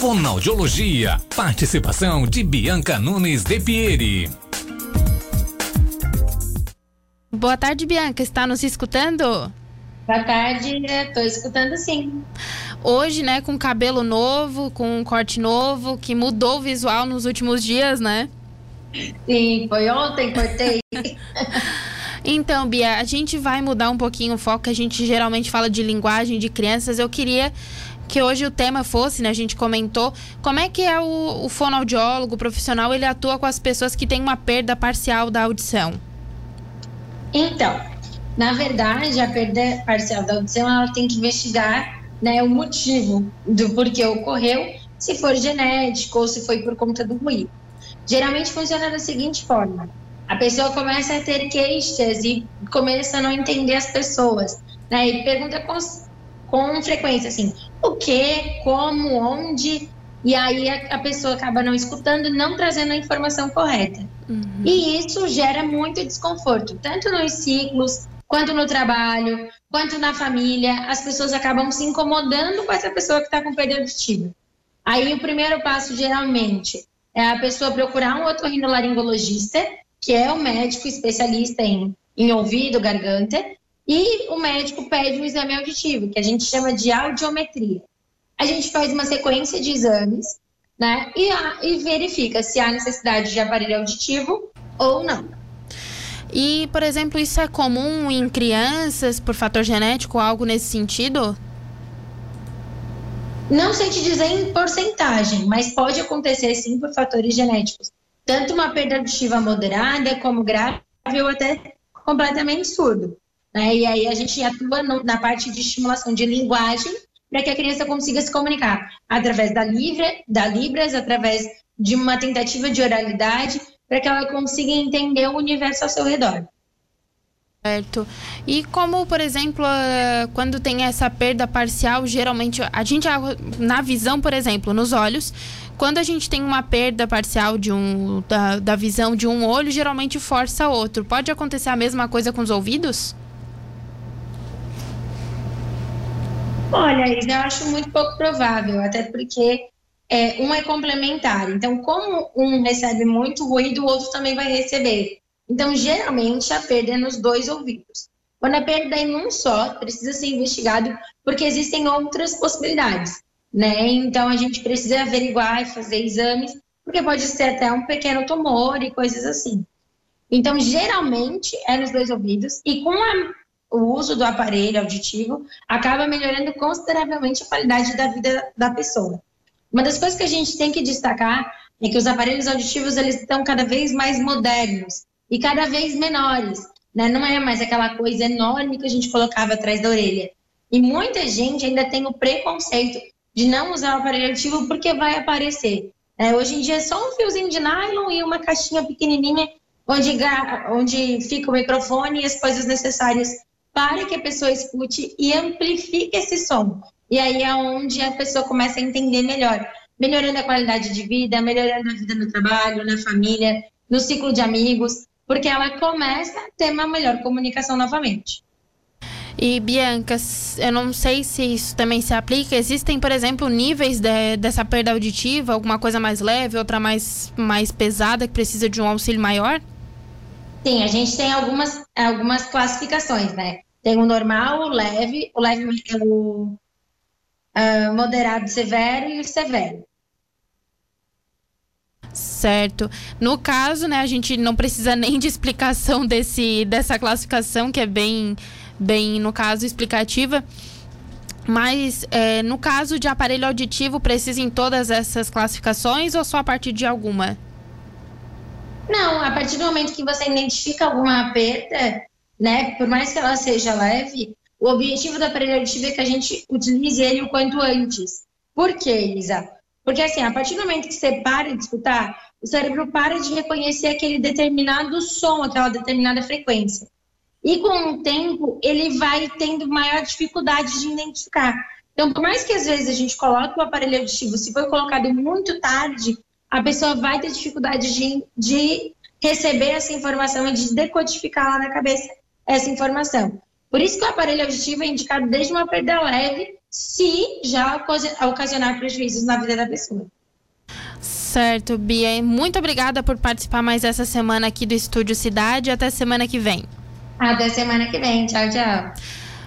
Fonoaudiologia. Participação de Bianca Nunes de Pieri. Boa tarde, Bianca. Está nos escutando? Boa tarde, estou escutando sim. Hoje, né, com cabelo novo, com um corte novo, que mudou o visual nos últimos dias, né? Sim, foi ontem, cortei. então, Bia, a gente vai mudar um pouquinho o foco, a gente geralmente fala de linguagem de crianças. Eu queria que hoje o tema fosse, né, a gente comentou, como é que é o, o fonoaudiólogo, profissional, ele atua com as pessoas que têm uma perda parcial da audição? Então, na verdade, a perda parcial da audição, ela tem que investigar né, o motivo do porquê ocorreu, se for genético ou se foi por conta do ruído. Geralmente funciona da seguinte forma: a pessoa começa a ter queixas e começa a não entender as pessoas, né, e pergunta com, frequência assim: o que, como, onde, e aí a, a, pessoa acaba não escutando, não trazendo a informação correta. Uhum. E isso gera muito desconforto, tanto nos ciclos, quanto no trabalho, quanto na família. As pessoas acabam se incomodando com essa pessoa que está com perda auditiva. Aí o primeiro passo, geralmente, é a pessoa procurar um otorrinolaringologista, que é o médico especialista em, em ouvido, garganta, e o médico pede um exame auditivo, que a gente chama de audiometria. A gente faz uma sequência de exames, né? E, a, e verifica se há necessidade de aparelho auditivo ou não. E, por exemplo, isso é comum em crianças por fator genético, algo nesse sentido? Não sei te dizer em porcentagem, mas pode acontecer sim por fatores genéticos. Tanto uma perda auditiva moderada, como grave ou até completamente surdo. Né? E aí a gente atua no, na parte de estimulação de linguagem para que a criança consiga se comunicar através da, livre, da Libras, através de uma tentativa de oralidade, para que ela consiga entender o universo ao seu redor. Certo. E como, por exemplo, eh, quando tem essa perda parcial, geralmente a gente na visão, por exemplo, nos olhos, quando a gente tem uma perda parcial de um da, da visão de um olho, geralmente força outro. Pode acontecer a mesma coisa com os ouvidos? Olha, eu acho muito pouco provável, até porque é, um é complementar. Então, como um recebe muito ruído, o outro também vai receber. Então, geralmente, a perda é nos dois ouvidos. Quando a perda é em um só, precisa ser investigado, porque existem outras possibilidades, né? Então, a gente precisa averiguar e fazer exames, porque pode ser até um pequeno tumor e coisas assim. Então, geralmente, é nos dois ouvidos, e com a o uso do aparelho auditivo acaba melhorando consideravelmente a qualidade da vida da pessoa. Uma das coisas que a gente tem que destacar é que os aparelhos auditivos eles estão cada vez mais modernos e cada vez menores, né? Não é mais aquela coisa enorme que a gente colocava atrás da orelha. E muita gente ainda tem o preconceito de não usar o aparelho auditivo porque vai aparecer. É, hoje em dia é só um fiozinho de nylon e uma caixinha pequenininha onde, onde fica o microfone e as coisas necessárias para que a pessoa escute e amplifique esse som. E aí é onde a pessoa começa a entender melhor, melhorando a qualidade de vida, melhorando a vida no trabalho, na família, no ciclo de amigos, porque ela começa a ter uma melhor comunicação novamente. E Bianca, eu não sei se isso também se aplica. Existem, por exemplo, níveis de, dessa perda auditiva, alguma coisa mais leve, outra mais, mais pesada que precisa de um auxílio maior? Sim, a gente tem algumas, algumas classificações, né? Tem o normal, o leve, o leve é o uh, moderado severo e o severo. Certo. No caso, né, a gente não precisa nem de explicação desse, dessa classificação, que é bem, bem, no caso, explicativa. Mas é, no caso de aparelho auditivo, precisa em todas essas classificações ou só a partir de alguma? Não, a partir do momento que você identifica alguma perda, né, por mais que ela seja leve, o objetivo aparelho auditivo é que a gente utilize ele o quanto antes. Por quê, Elisa? Porque assim, a partir do momento que você para de escutar, o cérebro para de reconhecer aquele determinado som, aquela determinada frequência. E com o tempo, ele vai tendo maior dificuldade de identificar. Então, por mais que às vezes a gente coloque o aparelho auditivo, se for colocado muito tarde, a pessoa vai ter dificuldade de, de receber essa informação e de decodificar lá na cabeça essa informação. Por isso que o aparelho auditivo é indicado desde uma perda leve, se já ocasionar prejuízos na vida da pessoa. Certo, Bia. Muito obrigada por participar mais essa semana aqui do Estúdio Cidade. Até semana que vem. Até semana que vem. Tchau, tchau.